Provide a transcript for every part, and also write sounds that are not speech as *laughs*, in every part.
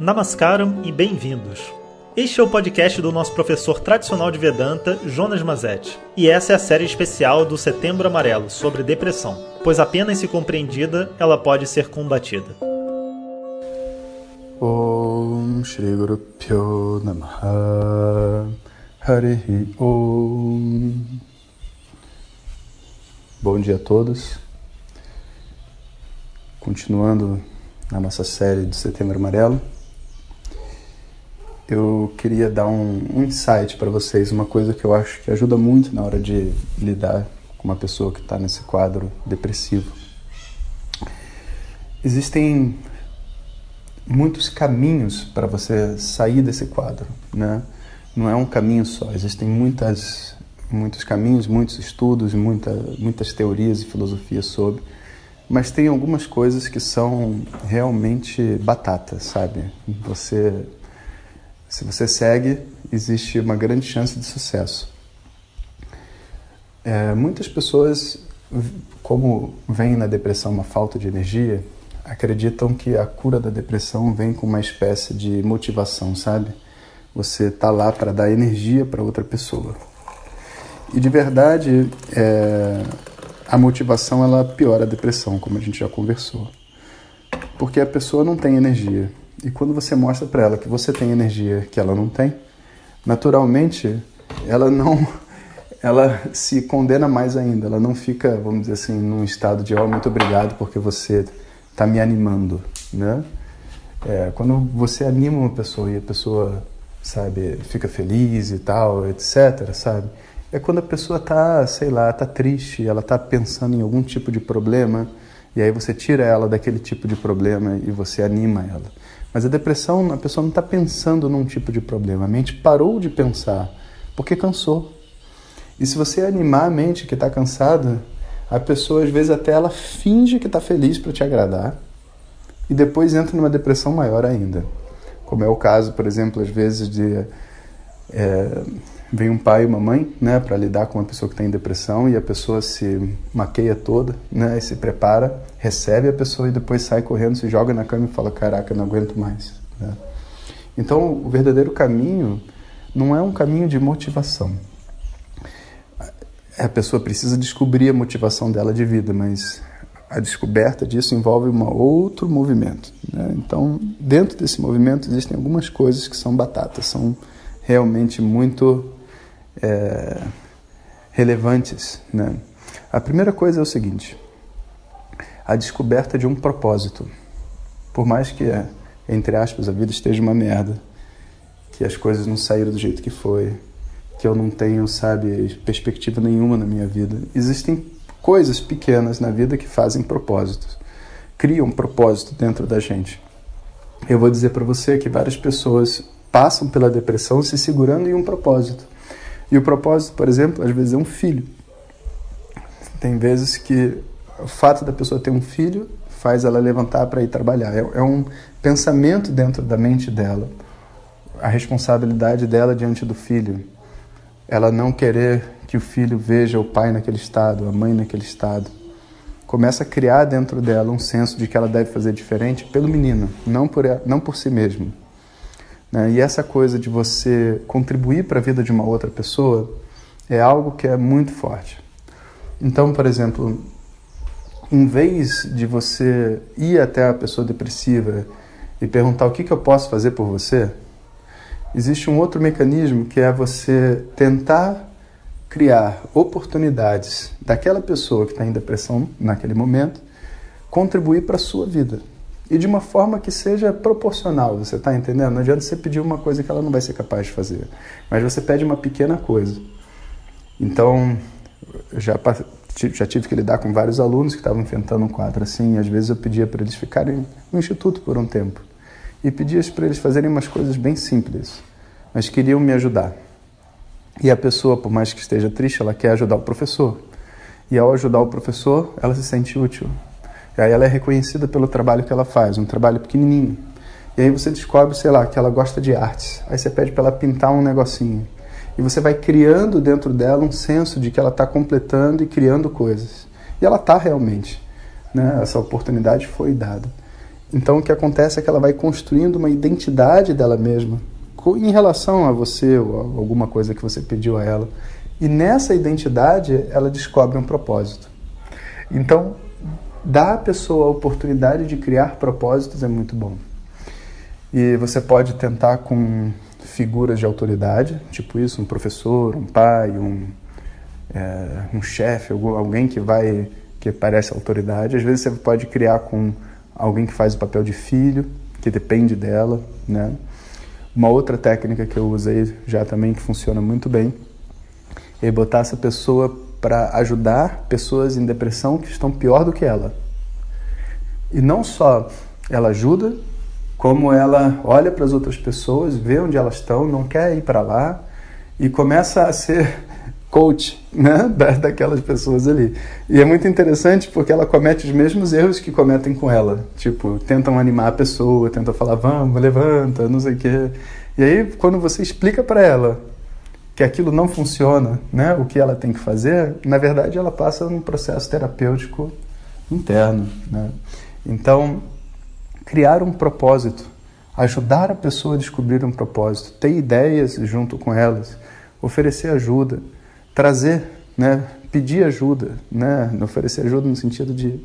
Namaskaram e bem-vindos. Este é o podcast do nosso professor tradicional de Vedanta, Jonas Mazetti. E essa é a série especial do Setembro Amarelo sobre depressão, pois apenas se compreendida, ela pode ser combatida. Om Shri Guru Pyo Namaha Harihi Om Bom dia a todos. Continuando na nossa série do Setembro Amarelo, eu queria dar um, insight para vocês, uma coisa que eu acho que ajuda muito na hora de lidar com uma pessoa que está nesse quadro depressivo. Existem muitos caminhos para você sair desse quadro, né? Não é um caminho só, existem muitas, muitos caminhos, muitos estudos, muita, muitas teorias e filosofias sobre, mas tem algumas coisas que são realmente batatas, sabe? Você se você segue, existe uma grande chance de sucesso. É, muitas pessoas, como vem na depressão uma falta de energia, acreditam que a cura da depressão vem com uma espécie de motivação, sabe? Você tá lá para dar energia para outra pessoa. E de verdade, é, a motivação ela piora a depressão, como a gente já conversou. Porque a pessoa não tem energia. E quando você mostra para ela que você tem energia que ela não tem, naturalmente ela não *laughs* ela se condena mais ainda. Ela não fica, vamos dizer assim, num estado de oh, muito obrigado porque você está me animando, né? É, quando você anima uma pessoa e a pessoa, sabe, fica feliz e tal, etc, sabe? É quando a pessoa tá, sei lá, tá triste, ela tá pensando em algum tipo de problema, e aí você tira ela daquele tipo de problema e você anima ela. Mas a depressão, a pessoa não está pensando num tipo de problema, a mente parou de pensar porque cansou. E se você animar a mente que está cansada, a pessoa às vezes até ela finge que está feliz para te agradar e depois entra numa depressão maior ainda. Como é o caso, por exemplo, às vezes de é, vem um pai e uma mãe, né, para lidar com uma pessoa que está em depressão e a pessoa se maqueia toda, né, e se prepara, recebe a pessoa e depois sai correndo, se joga na cama e fala: "Caraca, não aguento mais". Né? Então, o verdadeiro caminho não é um caminho de motivação. A pessoa precisa descobrir a motivação dela de vida, mas a descoberta disso envolve um outro movimento. Né? Então, dentro desse movimento existem algumas coisas que são batatas, são realmente muito é, relevantes. Né? A primeira coisa é o seguinte: a descoberta de um propósito. Por mais que, entre aspas, a vida esteja uma merda, que as coisas não saíram do jeito que foi, que eu não tenho, sabe, perspectiva nenhuma na minha vida, existem coisas pequenas na vida que fazem propósitos, criam um propósito dentro da gente. Eu vou dizer para você que várias pessoas passam pela depressão se segurando em um propósito. E o propósito, por exemplo, às vezes é um filho. Tem vezes que o fato da pessoa ter um filho faz ela levantar para ir trabalhar. É, é, um pensamento dentro da mente dela. A responsabilidade dela diante do filho. Ela não querer que o filho veja o pai naquele estado, a mãe naquele estado. Começa a criar dentro dela um senso de que ela deve fazer diferente pelo menino, não por, não por si mesmo. Né? E essa coisa de você contribuir para a vida de uma outra pessoa é algo que é muito forte. Então, por exemplo, em vez de você ir até a pessoa depressiva e perguntar o que, que eu posso fazer por você, existe um outro mecanismo que é você tentar criar oportunidades daquela pessoa que está em depressão naquele momento contribuir para a sua vida e de uma forma que seja proporcional, você está entendendo? Não adianta você pedir uma coisa que ela não vai ser capaz de fazer, mas você pede uma pequena coisa. Então, já, já tive que lidar com vários alunos que estavam enfrentando um quadro assim, e às vezes eu pedia para eles ficarem no instituto por um tempo e pedia para eles fazerem umas coisas bem simples, mas queriam me ajudar. E a pessoa, por mais que esteja triste, ela quer ajudar o professor. E ao ajudar o professor, ela se sente útil. E aí ela é reconhecida pelo trabalho que ela faz, um trabalho pequenininho. E aí você descobre, sei lá, que ela gosta de artes. Aí você pede para ela pintar um negocinho. E você vai criando dentro dela um senso de que ela está completando e criando coisas. E ela está realmente. Né? Essa oportunidade foi dada. Então o que acontece é que ela vai construindo uma identidade dela mesma em relação a você ou a alguma coisa que você pediu a ela. E nessa identidade ela descobre um propósito. Então, dar à pessoa a oportunidade de criar propósitos é muito bom. E você pode tentar com figuras de autoridade, tipo isso, um professor, um pai, um, é, um chefe, alguém que vai que parece autoridade. Às vezes você pode criar com alguém que faz o papel de filho, que depende dela, né? Uma outra técnica que eu usei já também que funciona muito bem é botar essa pessoa para ajudar pessoas em depressão que estão pior do que ela. E não só ela ajuda, como ela olha para as outras pessoas, vê onde elas estão, não quer ir para lá e começa a ser *laughs* coach né, *laughs* daquelas pessoas ali. E é muito interessante porque ela comete os mesmos erros que cometem com ela. Tipo, tentam animar a pessoa, tentam falar, vamos, levanta, não sei o quê. E aí, quando você explica para ela que aquilo não funciona, né, o que ela tem que fazer, na verdade ela passa um processo terapêutico interno. Né? Então, criar um propósito, ajudar a pessoa a descobrir um propósito, ter ideias junto com elas, oferecer ajuda, trazer, né, pedir ajuda, né, oferecer ajuda no sentido de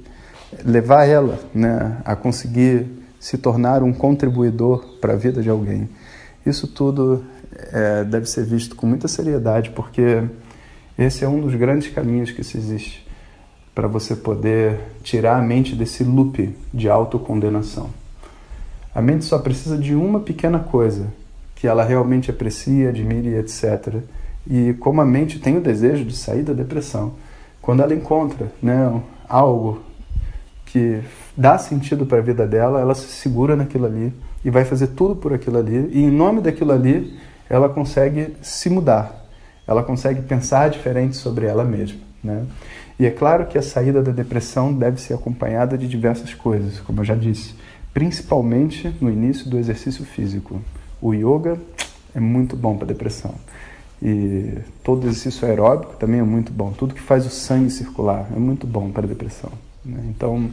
levar ela né, a conseguir se tornar um contribuidor para a vida de alguém. Isso tudo é, deve ser visto com muita seriedade, porque esse é um dos grandes caminhos que se existe para você poder tirar a mente desse loop de autocondenação. A mente só precisa de uma pequena coisa que ela realmente aprecia, admire, etc e como a mente tem o desejo de sair da depressão, quando ela encontra né, algo que dá sentido para a vida dela, ela se segura naquilo ali e vai fazer tudo por aquilo ali, e em nome daquilo ali, ela consegue se mudar, ela consegue pensar diferente sobre ela mesma. Né? E é claro que a saída da depressão deve ser acompanhada de diversas coisas, como eu já disse, principalmente no início do exercício físico. O yoga é muito bom para depressão. E todo exercício aeróbico também é muito bom. Tudo que faz o sangue circular é muito bom para depressão. Né? Então,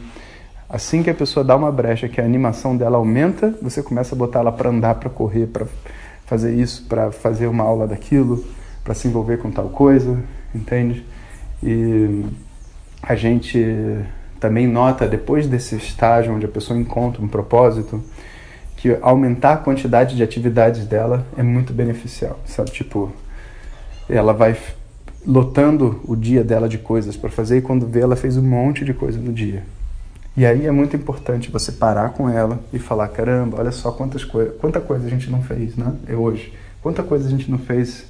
assim que a pessoa dá uma brecha, que a animação dela aumenta, você começa a botar ela para andar, para correr, para fazer isso, para fazer uma aula daquilo, para se envolver com tal coisa, entende? E a gente também nota, depois desse estágio onde a pessoa encontra um propósito, que aumentar a quantidade de atividades dela é muito beneficial, sabe? Tipo, ela vai lotando o dia dela de coisas para fazer e quando vê ela fez um monte de coisa no dia. E aí é muito importante você parar com ela e falar, caramba, olha só quantas coisas, quanta coisa a gente não fez, né? É hoje. Quanta coisa a gente não fez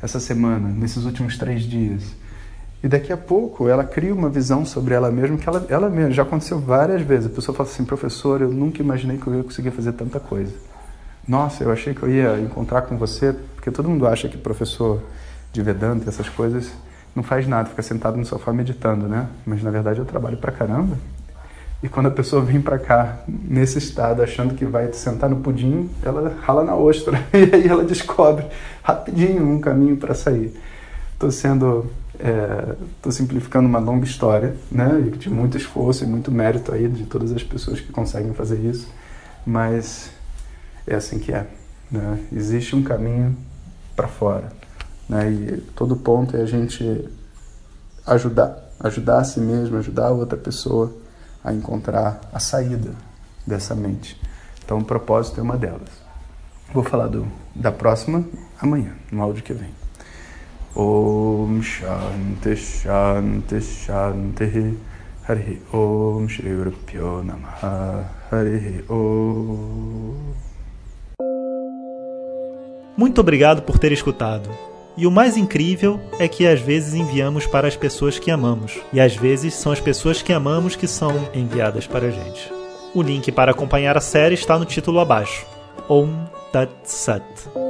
essa semana, nesses últimos três dias. E daqui a pouco ela cria uma visão sobre ela mesma que ela, ela mesma já aconteceu várias vezes. A pessoa fala assim, professor, eu nunca imaginei que eu ia conseguir fazer tanta coisa. Nossa, eu achei que eu ia encontrar com você, porque todo mundo acha que professor de Vedanta essas coisas não faz nada, fica sentado no sofá meditando, né? Mas na verdade eu trabalho pra caramba. E quando a pessoa vem pra cá nesse estado, achando que vai sentar no pudim, ela rala na ostra *laughs* e aí ela descobre rapidinho um caminho para sair. Estou sendo, estou é, simplificando uma longa história, né? De muito esforço e muito mérito aí de todas as pessoas que conseguem fazer isso, mas é assim que é. Né? Existe um caminho para fora. Né? E todo ponto é a gente ajudar, ajudar a si mesmo, ajudar a outra pessoa a encontrar a saída dessa mente. Então, o propósito é uma delas. Vou falar do, da próxima amanhã, no áudio que vem. Om Shanti Shanti Shanti Hari Om Shri Guru Namaha Hari Om Muito obrigado por ter escutado. E o mais incrível é que às vezes enviamos para as pessoas que amamos, e às vezes são as pessoas que amamos que são enviadas para a gente. O link para acompanhar a série está no título abaixo. Om Tat Sat.